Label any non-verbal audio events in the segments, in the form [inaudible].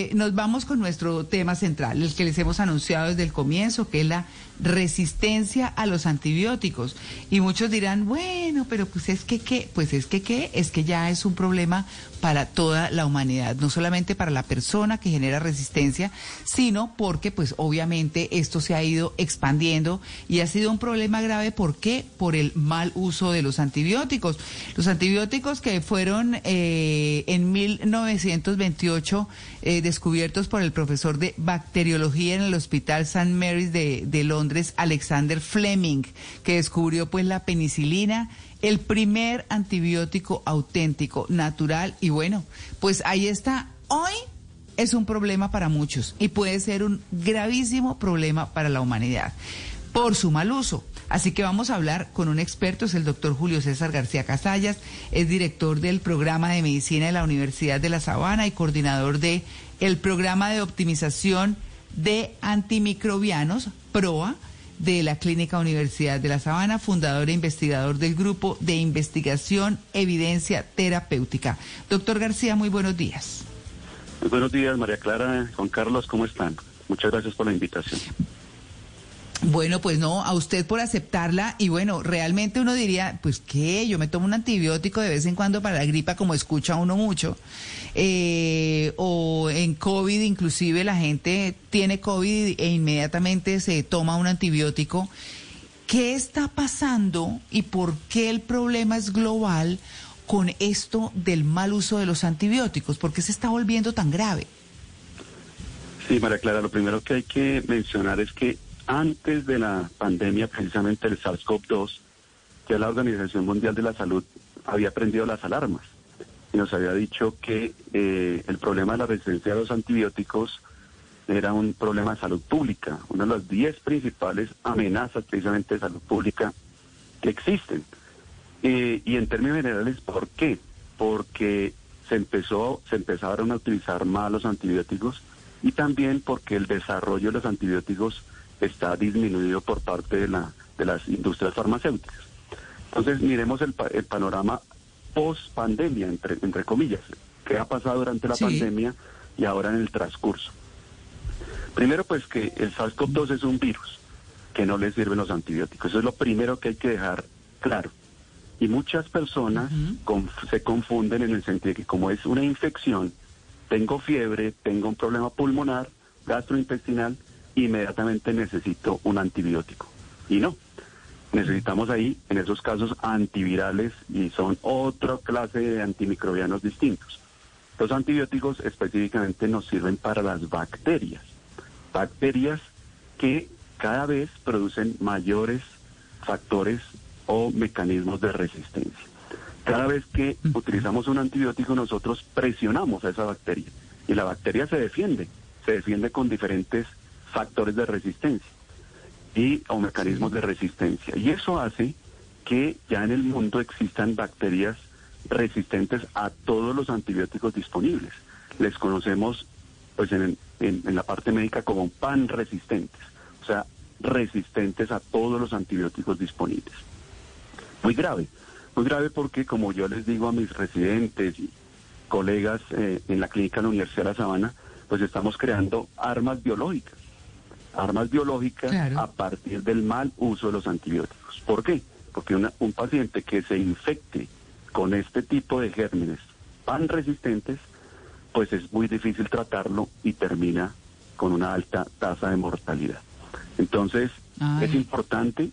Eh, Nos vamos con nuestro tema central, el que les hemos anunciado desde el comienzo, que es la resistencia a los antibióticos. Y muchos dirán, bueno, pero pues es que qué, pues es que qué, es que ya es un problema para toda la humanidad, no solamente para la persona que genera resistencia, sino porque pues obviamente esto se ha ido expandiendo y ha sido un problema grave, ¿por qué? Por el mal uso de los antibióticos. Los antibióticos que fueron eh, en 1928 eh, descubiertos por el profesor de bacteriología en el Hospital St. Mary's de, de Londres, Alexander Fleming, que descubrió pues la penicilina el primer antibiótico auténtico, natural y bueno, pues ahí está. Hoy es un problema para muchos y puede ser un gravísimo problema para la humanidad por su mal uso. Así que vamos a hablar con un experto, es el doctor Julio César García Casallas, es director del programa de medicina de la Universidad de La Sabana y coordinador de el programa de optimización de antimicrobianos, PROA, de la Clínica Universidad de La Sabana, fundador e investigador del Grupo de Investigación Evidencia Terapéutica. Doctor García, muy buenos días. Muy buenos días, María Clara, Juan Carlos, ¿cómo están? Muchas gracias por la invitación. Bueno, pues no, a usted por aceptarla y bueno, realmente uno diría, pues qué, yo me tomo un antibiótico de vez en cuando para la gripa, como escucha uno mucho, eh, o en COVID inclusive la gente tiene COVID e inmediatamente se toma un antibiótico. ¿Qué está pasando y por qué el problema es global con esto del mal uso de los antibióticos? ¿Por qué se está volviendo tan grave? Sí, María Clara, lo primero que hay que mencionar es que antes de la pandemia, precisamente el SARS-CoV-2, que la Organización Mundial de la Salud había prendido las alarmas y nos había dicho que eh, el problema de la resistencia a los antibióticos era un problema de salud pública, una de las 10 principales amenazas precisamente de salud pública que existen. Y en términos generales, ¿por qué? Porque se empezó, se empezaron a utilizar mal los antibióticos y también porque el desarrollo de los antibióticos está disminuido por parte de, la, de las industrias farmacéuticas. Entonces, miremos el, el panorama post pandemia, entre, entre comillas, qué ha pasado durante la Sí. pandemia y ahora en el transcurso. Primero, pues que el SARS-CoV-2 es un virus que no le sirven los antibióticos. Eso es lo primero que hay que dejar claro. Y muchas personas conf- se confunden en el sentido de que como es una infección, tengo fiebre, tengo un problema pulmonar, gastrointestinal, inmediatamente necesito un antibiótico. Y no. Necesitamos ahí, en esos casos, antivirales y son otra clase de antimicrobianos distintos. Los antibióticos específicamente nos sirven para las bacterias. Bacterias que cada vez producen mayores factores o mecanismos de resistencia. Cada vez que utilizamos un antibiótico nosotros presionamos a esa bacteria y la bacteria se defiende, se defiende con diferentes factores de resistencia y o mecanismos de resistencia. Y eso hace que ya en el mundo existan bacterias resistentes a todos los antibióticos disponibles. Les conocemos pues en, en- en la parte médica como pan resistentes, o sea, resistentes a todos los antibióticos disponibles. Muy grave, muy grave porque como yo les digo a mis residentes y colegas eh, en la clínica de la Universidad de La Sabana, pues estamos creando armas biológicas armas biológicas Claro. a partir del mal uso de los antibióticos. ¿Por qué? Porque una- un paciente que se infecte con este tipo de gérmenes pan resistentes, pues es muy difícil tratarlo y termina con una alta tasa de mortalidad. Entonces, Ay. es importante,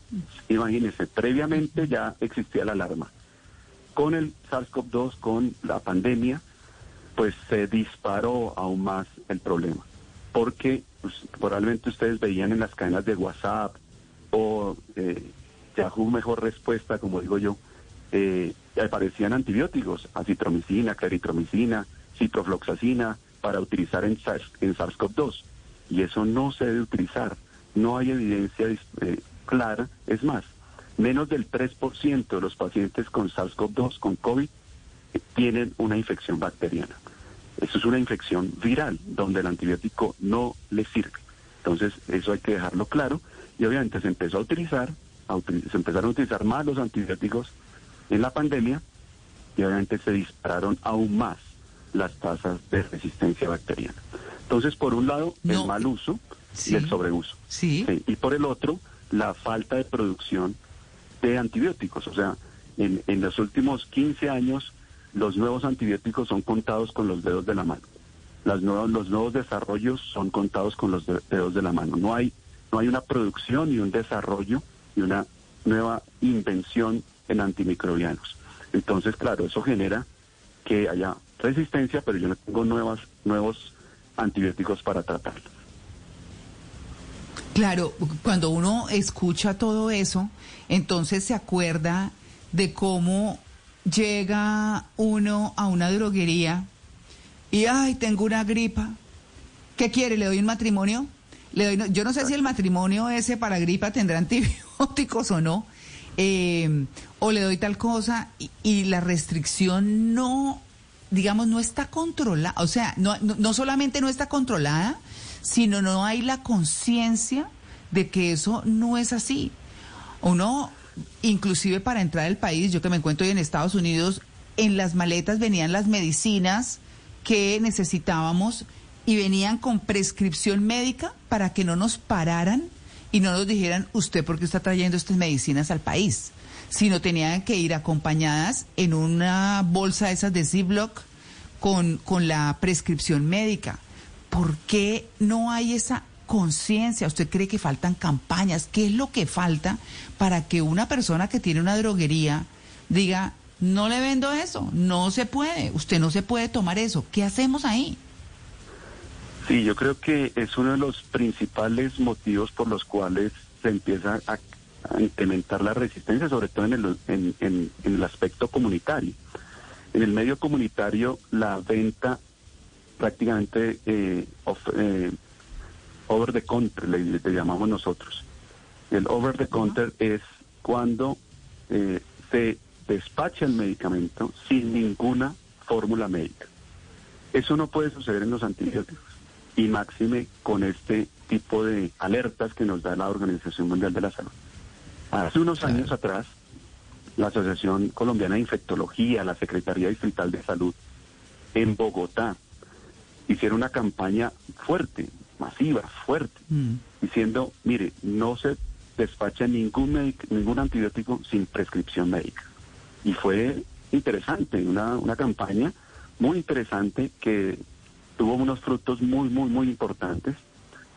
imagínense, previamente ya existía la alarma. Con el SARS-CoV-2, con la pandemia, pues se disparó aún más el problema. Porque pues, probablemente ustedes veían en las cadenas de WhatsApp o eh, Yahoo Mejor Respuesta, como digo yo, eh, aparecían antibióticos, acitromicina, claritromicina, ciprofloxacina, para utilizar en, en SARS-CoV-2 y eso no se debe utilizar. No hay evidencia eh, clara. Es más, menos del 3% de los pacientes con SARS-CoV-2, con COVID, tienen una infección bacteriana. Eso es una infección viral, donde el antibiótico no le sirve. Entonces, eso hay que dejarlo claro. Y obviamente se empezó a utilizar, se empezaron a utilizar más los antibióticos en la pandemia y obviamente se dispararon aún más las tasas de resistencia bacteriana. Entonces, por un lado, el mal uso y el sobreuso. Sí. Y por el otro, la falta de producción de antibióticos. O sea, en, en los últimos 15 años, los nuevos antibióticos son contados con los dedos de la mano. Las los nuevos desarrollos son contados con los dedos de la mano. No hay, no hay una producción y un desarrollo y una nueva invención en antimicrobianos. Entonces, claro, eso genera que haya resistencia, pero yo no tengo nuevas, nuevos antibióticos para tratarlo. Claro, cuando uno escucha todo eso, entonces se acuerda de cómo llega uno a una droguería y, ay, tengo una gripa. ¿Qué quiere? ¿Le doy un matrimonio? Le doy, yo no sé si el matrimonio ese para gripa tendrá [laughs] antibióticos o no. Eh, o le doy tal cosa y, la restricción no, digamos, no está controlada. O sea, no, no solamente no está controlada, sino no hay la conciencia de que eso no es así. Uno, inclusive para entrar al país, yo que me encuentro hoy en Estados Unidos, en las maletas venían las medicinas que necesitábamos y venían con prescripción médica para que no nos pararan y no nos dijeran usted por qué está trayendo estas medicinas al país, sino tenían que ir acompañadas en una bolsa esas de Ziploc con, con la prescripción médica. ¿Por qué no hay esa conciencia? ¿Usted cree que faltan campañas? ¿Qué es lo que falta para que una persona que tiene una droguería diga, no le vendo eso, no se puede, usted no se puede tomar eso? ¿Qué hacemos ahí? Sí, yo creo que es uno de los principales motivos por los cuales se empieza a, incrementar la resistencia, sobre todo en el, aspecto comunitario. En el medio comunitario, la venta prácticamente eh, eh, over the counter, le, llamamos nosotros. El over the counter es cuando eh, se despacha el medicamento sin ninguna fórmula médica. Eso no puede suceder en los antibióticos y máxime con este tipo de alertas que nos da la Organización Mundial de la Salud. Hace unos años atrás, la Asociación Colombiana de Infectología, la Secretaría Distrital de Salud en Bogotá, hicieron una campaña fuerte, masiva, fuerte, mm. diciendo, mire, no se despacha ningún, ningún antibiótico sin prescripción médica. Y fue interesante, una, una campaña muy interesante que tuvo unos frutos muy, muy, muy importantes,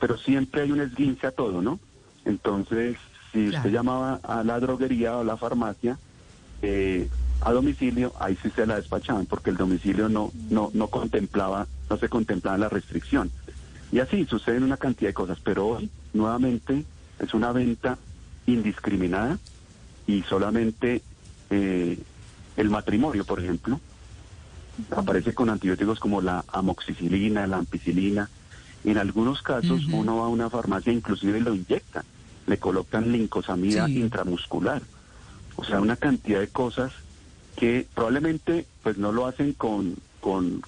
pero siempre hay un esguince a todo, ¿no? Entonces, si usted llamaba a la droguería o a la farmacia, eh, a domicilio, ahí sí se la despachaban, porque el domicilio no, no, no contemplaba, no se contemplaba la restricción. Y así suceden una cantidad de cosas, pero hoy nuevamente es una venta indiscriminada y solamente eh, el matrimonio, por ejemplo, aparece con antibióticos como la amoxicilina, la ampicilina. En algunos casos uno va a una farmacia inclusive lo inyecta, le colocan lincosamida intramuscular. O sea, una cantidad de cosas que probablemente pues no lo hacen con, con,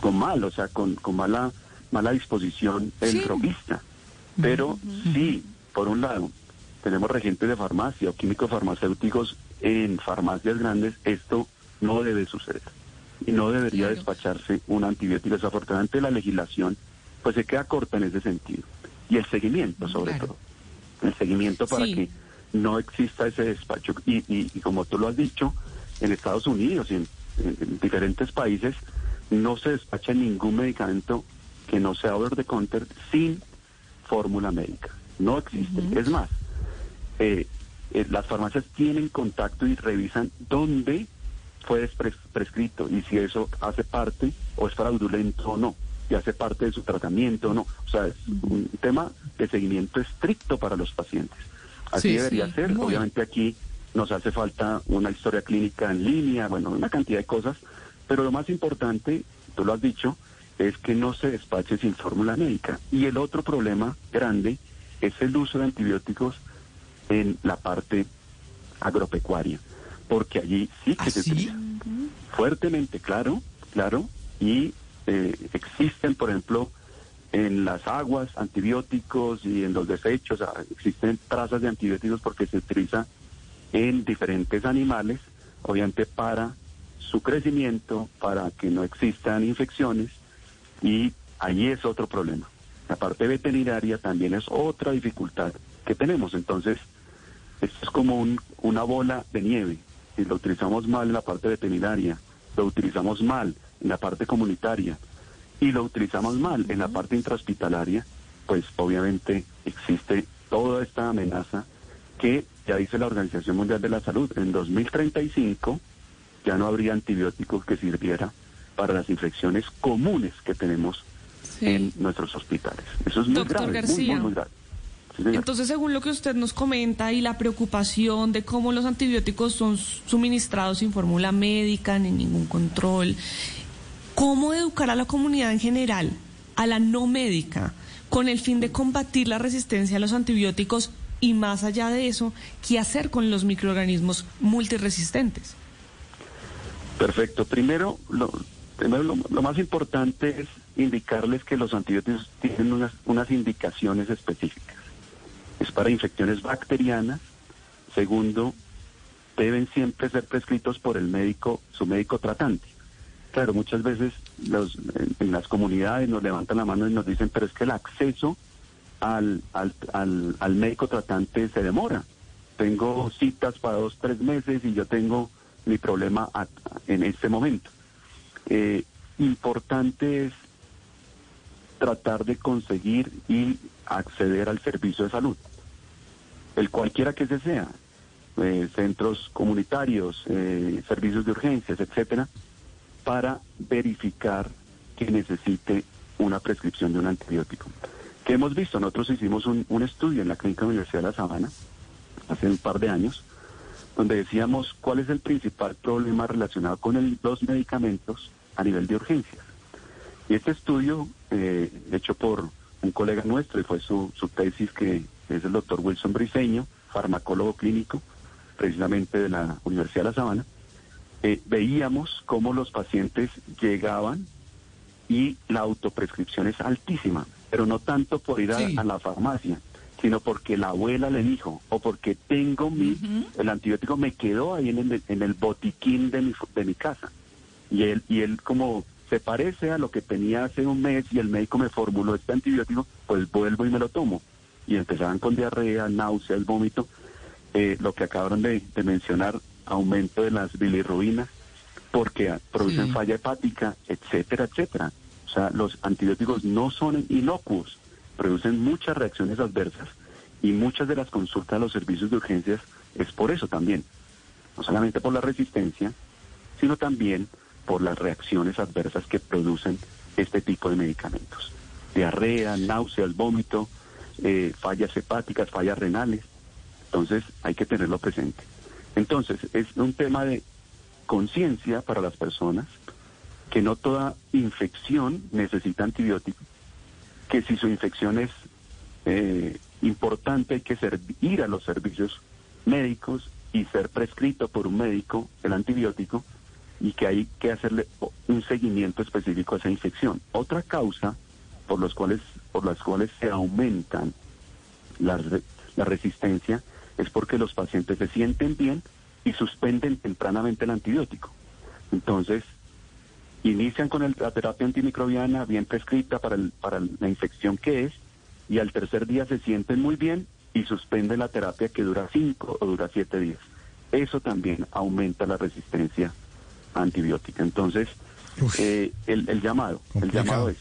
con mal, o sea, con, con mala, mala disposición el droguista. Pero sí, por un lado, tenemos regentes de farmacia o químicos farmacéuticos en farmacias grandes, esto no debe suceder. Y no debería despacharse un antibiótico. Desafortunadamente la legislación pues se queda corta en ese sentido. Y el seguimiento sobre todo. El seguimiento para que no exista ese despacho. Y, y, como tú lo has dicho, en Estados Unidos y en, diferentes países no se despacha ningún medicamento que no sea over the counter sin fórmula médica. No existe. Es más, eh, eh, las farmacias tienen contacto y revisan dónde fue prescrito y si eso hace parte o es fraudulento o no, y hace parte de su tratamiento o no. O sea, es un tema de seguimiento estricto para los pacientes. Así debería ser. Obviamente aquí nos hace falta una historia clínica en línea, bueno, una cantidad de cosas, pero lo más importante, tú lo has dicho, es que no se despache sin fórmula médica. Y el otro problema grande es el uso de antibióticos en la parte agropecuaria, porque allí sí que ¿Ah, se sí? utiliza fuertemente, claro, claro, y eh, existen, por ejemplo, en las aguas antibióticos y en los desechos, ah, existen trazas de antibióticos porque se utiliza en diferentes animales, obviamente para su crecimiento, para que no existan infecciones, y allí es otro problema. La parte veterinaria también es otra dificultad que tenemos. Entonces, esto es como un- una bola de nieve. Si lo utilizamos mal en la parte veterinaria, lo utilizamos mal en la parte comunitaria y lo utilizamos mal en la parte intrahospitalaria, pues obviamente existe toda esta amenaza que ya dice la Organización Mundial de la Salud. En 2035 ya no habría antibióticos que sirviera para las infecciones comunes que tenemos en nuestros hospitales. Eso es muy Doctor grave, muy, García. muy, muy grave. Sí, señor. Entonces, según lo que usted nos comenta y la preocupación de cómo los antibióticos son suministrados sin fórmula médica ni ningún control, ¿cómo educar a la comunidad en general, a la no médica, con el fin de combatir la resistencia a los antibióticos y más allá de eso, qué hacer con los microorganismos multiresistentes? Perfecto. Primero, lo, primero lo, lo más importante es indicarles que los antibióticos tienen unas, unas indicaciones específicas. Es para infecciones bacterianas. Segundo, deben siempre ser prescritos por el médico, su médico tratante. Claro, muchas veces los, en, las comunidades nos levantan la mano y nos dicen, pero es que el acceso al, al, al, médico tratante se demora. Tengo citas para dos, tres meses y yo tengo mi problema en este momento. Eh, importante es tratar de conseguir y acceder al servicio de salud, el cualquiera que se sea, eh, centros comunitarios, eh, servicios de urgencias, etcétera, para verificar que necesite una prescripción de un antibiótico. ¿Qué hemos visto? Nosotros hicimos un, estudio en la Clínica Universidad de La Sabana hace un par de años, donde decíamos cuál es el principal problema relacionado con los medicamentos a nivel de urgencias. Y este estudio, eh, hecho por un colega nuestro, y fue su, su tesis, que es el doctor Wilson Briseño, farmacólogo clínico, precisamente de la Universidad de La Sabana, eh, veíamos cómo los pacientes llegaban y la autoprescripción es altísima, pero no tanto por ir a, Sí. a la farmacia, sino porque la abuela le dijo, o porque tengo mi, el antibiótico me quedó ahí en el, en el botiquín de mi, de mi casa. Y él, y él como se parece a lo que tenía hace un mes y el médico me formuló este antibiótico, pues vuelvo y me lo tomo. Y empezaban con diarrea, náuseas, vómito, eh, lo que acabaron de, de mencionar, aumento de las bilirrubinas, porque producen Sí. falla hepática, etcétera, etcétera. O sea, los antibióticos no son inocuos, producen muchas reacciones adversas y muchas de las consultas a los servicios de urgencias es por eso también. No solamente por la resistencia, sino también por las reacciones adversas que producen este tipo de medicamentos. Diarrea, náuseas, vómito, eh, fallas hepáticas, fallas renales. Entonces hay que tenerlo presente. Entonces es un tema de conciencia para las personas que no toda infección necesita antibiótico, que si su infección es eh, importante hay que ir a los servicios médicos y ser prescrito por un médico el antibiótico y que hay que hacerle un seguimiento específico a esa infección. Otra causa por los cuales por las cuales se aumentan la, la resistencia es porque los pacientes se sienten bien y suspenden tempranamente el antibiótico. Entonces, inician con el- la terapia antimicrobiana bien prescrita para, el- para la infección que es y al tercer día se sienten muy bien y suspenden la terapia que dura cinco o dura siete días. Eso también aumenta la resistencia antibiótica. Entonces, eh, el, el llamado, el llamado es,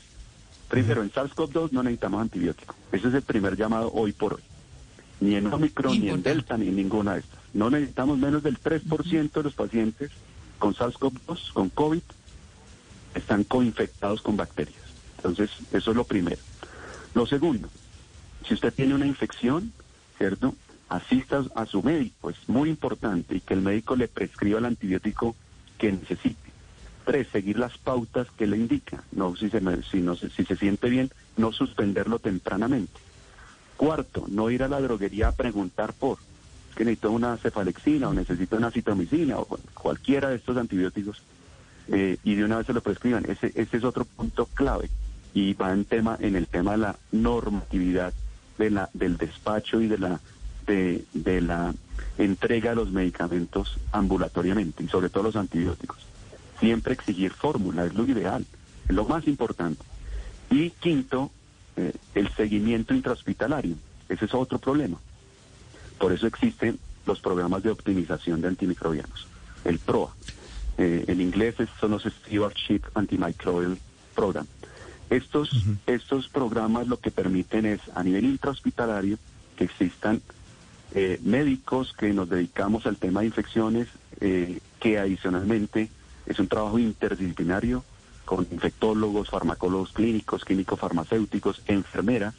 primero, en SARS-CoV-2 no necesitamos antibiótico. Ese es el primer llamado hoy por hoy. Ni en Omicron, ni en. Delta, ni en ninguna de estas. No necesitamos menos del 3% de los pacientes con SARS-CoV-2, con COVID, están coinfectados con bacterias. Entonces, eso es lo primero. Lo segundo, si usted tiene una infección, ¿cierto? Asista a su médico, es muy importante, y que el médico le prescriba el antibiótico que necesite. Tres, seguir las pautas que le indica. No si se, si, no, si se siente bien, no suspenderlo tempranamente. Cuarto, no ir a la droguería a preguntar por que necesito una cefalexina o necesito una citomicina o cualquiera de estos antibióticos eh, y de una vez se lo prescriban. Ese, ese es otro punto clave y va en tema en el tema de la normatividad de la del despacho y de la de, de la entrega de los medicamentos ambulatoriamente y sobre todo los antibióticos. Siempre exigir fórmula es lo ideal, es lo más importante. Y quinto, eh, el seguimiento intrahospitalario. Ese es otro problema. Por eso existen los programas de optimización de antimicrobianos, el PROA. Eh, en inglés son los Stewardship Antimicrobial Program. Estos, estos programas lo que permiten es, a nivel intrahospitalario, que existan eh, médicos que nos dedicamos al tema de infecciones, eh, que adicionalmente es un trabajo interdisciplinario con infectólogos, farmacólogos clínicos, químicos farmacéuticos, enfermeras,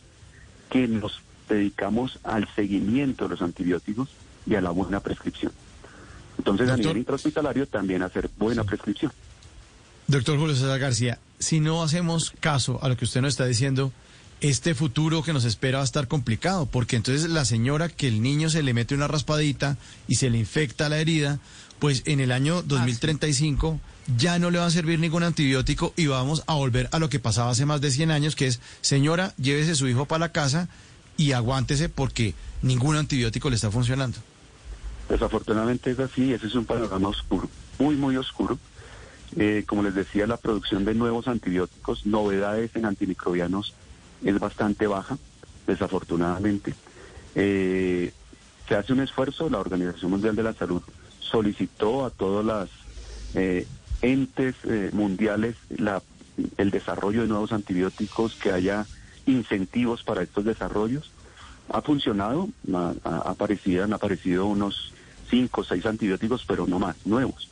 que nos dedicamos al seguimiento de los antibióticos y a la buena prescripción. Entonces, a nivel intrahospitalario también hacer buena prescripción. Doctor Julio César García, si no hacemos caso a lo que usted nos está diciendo, este futuro que nos espera va a estar complicado, porque entonces la señora que el niño se le mete una raspadita y se le infecta la herida, pues en el año 2035 ya no le va a servir ningún antibiótico y vamos a volver a lo que pasaba hace más de 100 años, que es, señora, llévese su hijo para la casa y aguántese porque ningún antibiótico le está funcionando. Desafortunadamente es así, ese es un panorama oscuro, muy, muy oscuro. Eh, como les decía, la producción de nuevos antibióticos, novedades en antimicrobianos es bastante baja, desafortunadamente. Eh, se hace un esfuerzo, la Organización Mundial de la Salud solicitó a todas las eh, entes mundiales la, el desarrollo de nuevos antibióticos, que haya incentivos para estos desarrollos. Ha funcionado, ha, aparecido, han aparecido unos cinco o seis antibióticos, pero no más, nuevos.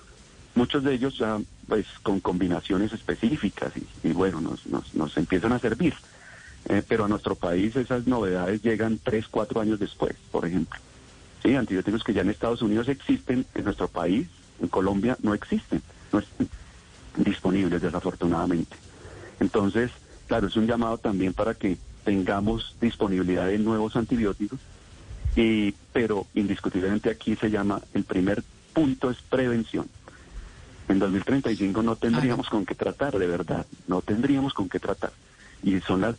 Muchos de ellos ya pues con combinaciones específicas y, bueno, nos, nos, nos, empiezan a servir. Eh, pero a nuestro país esas novedades llegan tres, cuatro años después, por ejemplo. Sí, antibióticos que ya en Estados Unidos existen, en nuestro país, en Colombia, no existen, no están disponibles desafortunadamente. Entonces, claro, es un llamado también para que tengamos disponibilidad de nuevos antibióticos, y, pero indiscutiblemente aquí se llama, el primer punto es prevención. En 2035 no tendríamos con qué tratar, de verdad, no tendríamos con qué tratar. Y son las,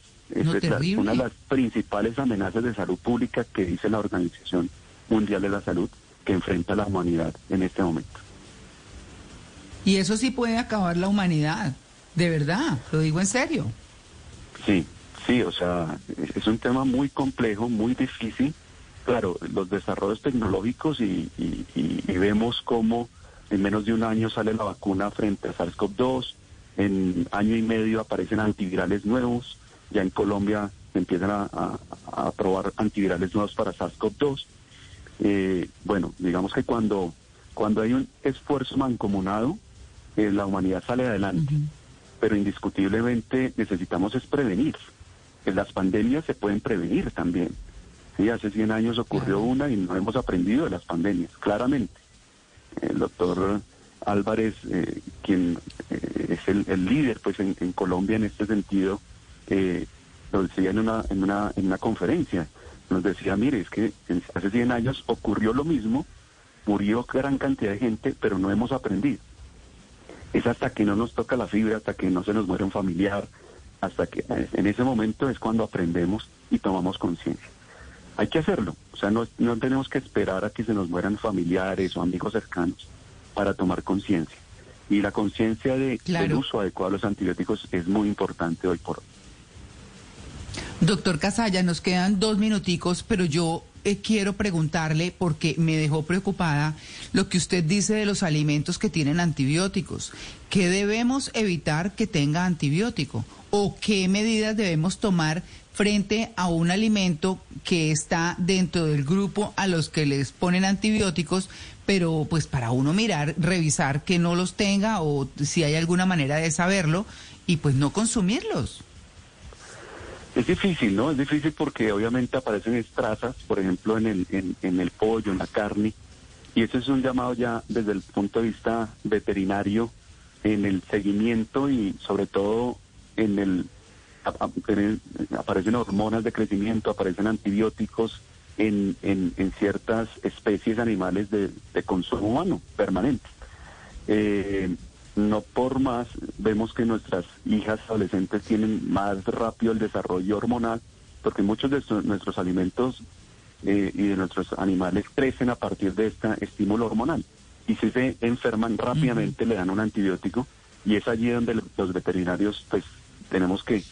una de las principales amenazas de salud pública que dice la Organización Mundial de la Salud que enfrenta la humanidad en este momento. Y eso sí puede acabar la humanidad, de verdad, lo digo en serio. Sí, sí, o sea, es un tema muy complejo, muy difícil. Claro, los desarrollos tecnológicos y, vemos cómo en menos de un año sale la vacuna frente a SARS-CoV-2, en año y medio aparecen antivirales nuevos, ya en Colombia empiezan a, probar antivirales nuevos para SARS-CoV-2. Eh, bueno, digamos que cuando, cuando hay un esfuerzo mancomunado, eh, la humanidad sale adelante pero indiscutiblemente necesitamos es prevenir. En las pandemias se pueden prevenir también. Sí, hace 100 años ocurrió una y no hemos aprendido de las pandemias, claramente. El doctor Álvarez, eh, quien es el, líder pues en, Colombia en este sentido, eh, lo decía en una, en, una, en una conferencia, nos decía, mire, es que hace 100 años ocurrió lo mismo, murió gran cantidad de gente, pero no hemos aprendido es hasta que no nos toca la fibra, hasta que no se nos muere un familiar, hasta que eh, en ese momento es cuando aprendemos y tomamos conciencia. Hay que hacerlo, o sea, no, no tenemos que esperar a que se nos mueran familiares o amigos cercanos para tomar conciencia. Y la conciencia de, del uso adecuado de los antibióticos es muy importante hoy por hoy. Doctor Casalla, nos quedan dos minuticos, pero yo eh, quiero preguntarle, porque me dejó preocupada, lo que usted dice de los alimentos que tienen antibióticos. ¿Qué debemos evitar que tenga antibiótico? ¿O qué medidas debemos tomar frente a un alimento que está dentro del grupo a los que les ponen antibióticos, pero pues para uno mirar, revisar que no los tenga o si hay alguna manera de saberlo y pues no consumirlos? Es difícil, ¿no? Es difícil porque obviamente aparecen estrazas, por ejemplo, en el, en, el pollo, en la carne, y eso es un llamado ya desde el punto de vista veterinario en el seguimiento y sobre todo en el, aparecen hormonas de crecimiento, aparecen antibióticos en, en, en ciertas especies animales de, de consumo humano permanente. Eh, no por más vemos que nuestras hijas adolescentes tienen más rápido el desarrollo hormonal, porque muchos de nuestros alimentos eh, y de nuestros animales crecen a partir de este estímulo hormonal. Y si se enferman rápidamente le dan un antibiótico y es allí donde los veterinarios pues tenemos que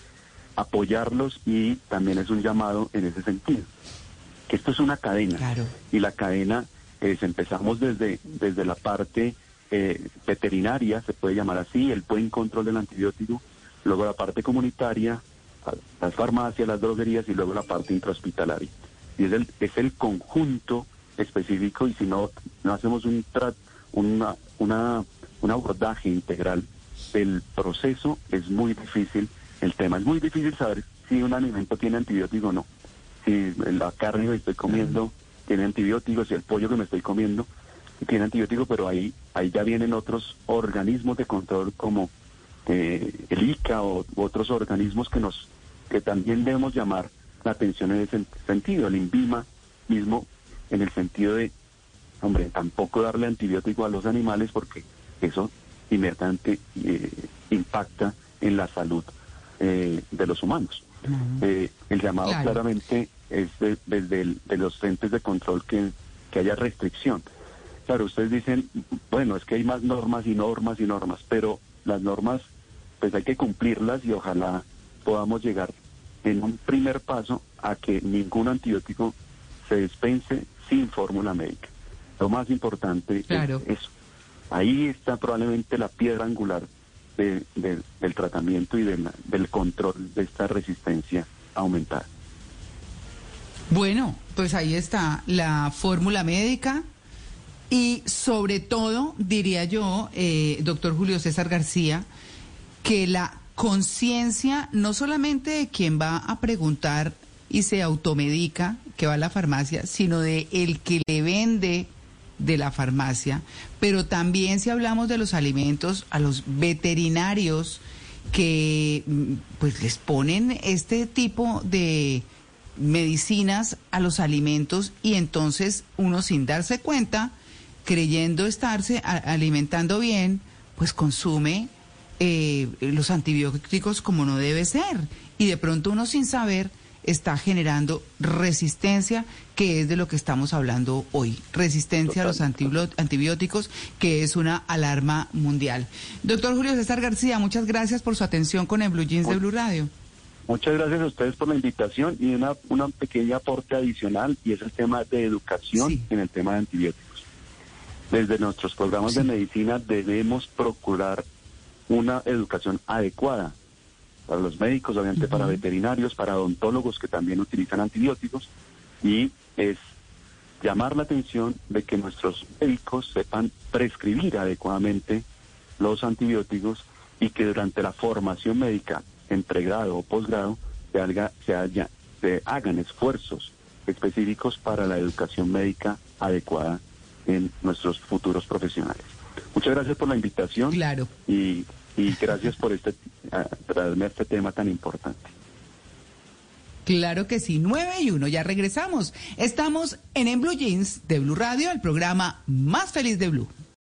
apoyarlos y también es un llamado en ese sentido. Que esto es una cadena Claro. y la cadena es empezamos desde desde la parte eh, veterinaria se puede llamar así el buen control del antibiótico luego la parte comunitaria las farmacias las droguerías y luego la parte intrahospitalaria. Y es el es el conjunto específico y si no no hacemos un tra- una una un abordaje integral del proceso es muy difícil el tema. Es muy difícil saber si un alimento tiene antibiótico o no. Si la carne que estoy comiendo tiene antibióticos, si el pollo que me estoy comiendo tiene antibióticos, pero ahí, ahí ya vienen otros organismos de control como eh, el ICA o u otros organismos que nos que también debemos llamar la atención en ese sentido, el INVIMA mismo en el sentido de, hombre, tampoco darle antibiótico a los animales porque eso inmediatamente eh, impacta en la salud eh, de los humanos. Eh, el llamado Claro. claramente es de- desde el- de los entes de control que, que haya restricción. Claro, ustedes dicen, bueno, es que hay más normas y normas y normas, pero las normas pues hay que cumplirlas y ojalá podamos llegar en un primer paso a que ningún antibiótico se dispense sin fórmula médica. Lo más importante es Claro. eso. Ahí está probablemente la piedra angular de- de- del tratamiento y de la- del control de esta resistencia aumentada. Bueno, pues ahí está la fórmula médica y sobre todo, diría yo, eh, doctor Julio César García, que la conciencia no solamente de quien va a preguntar y se automedica, que va a la farmacia, sino de el que le vende de la farmacia, pero también si hablamos de los alimentos, a los veterinarios que mm, pues les ponen este tipo de medicinas a los alimentos y entonces uno sin darse cuenta, creyendo estarse alimentando bien, pues consume eh, los antibióticos como no debe ser. Y de pronto uno sin saber está generando resistencia, que es de lo que estamos hablando hoy. Resistencia a los antibióticos, que es una alarma mundial. Doctor Julio César García, muchas gracias por su atención con el Blue Jeans de Blue Radio. Muchas gracias a ustedes por la invitación y una, una pequeña aporte adicional y es el tema de educación Sí. en el tema de antibióticos. Desde nuestros programas de medicina debemos procurar una educación adecuada para los médicos, obviamente para veterinarios, para odontólogos que también utilizan antibióticos y es llamar la atención de que nuestros médicos sepan prescribir adecuadamente los antibióticos y que durante la formación médica en pregrado o posgrado se, haga- se, haya- se hagan esfuerzos específicos para la educación médica adecuada en nuestros futuros profesionales. Muchas gracias por la invitación Claro. y, y gracias por este, a- traerme este tema tan importante. Claro que sí, 9 y 1, ya regresamos. Estamos en En Blue Jeans de Blue Radio, el programa más feliz de Blue.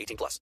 18 plus.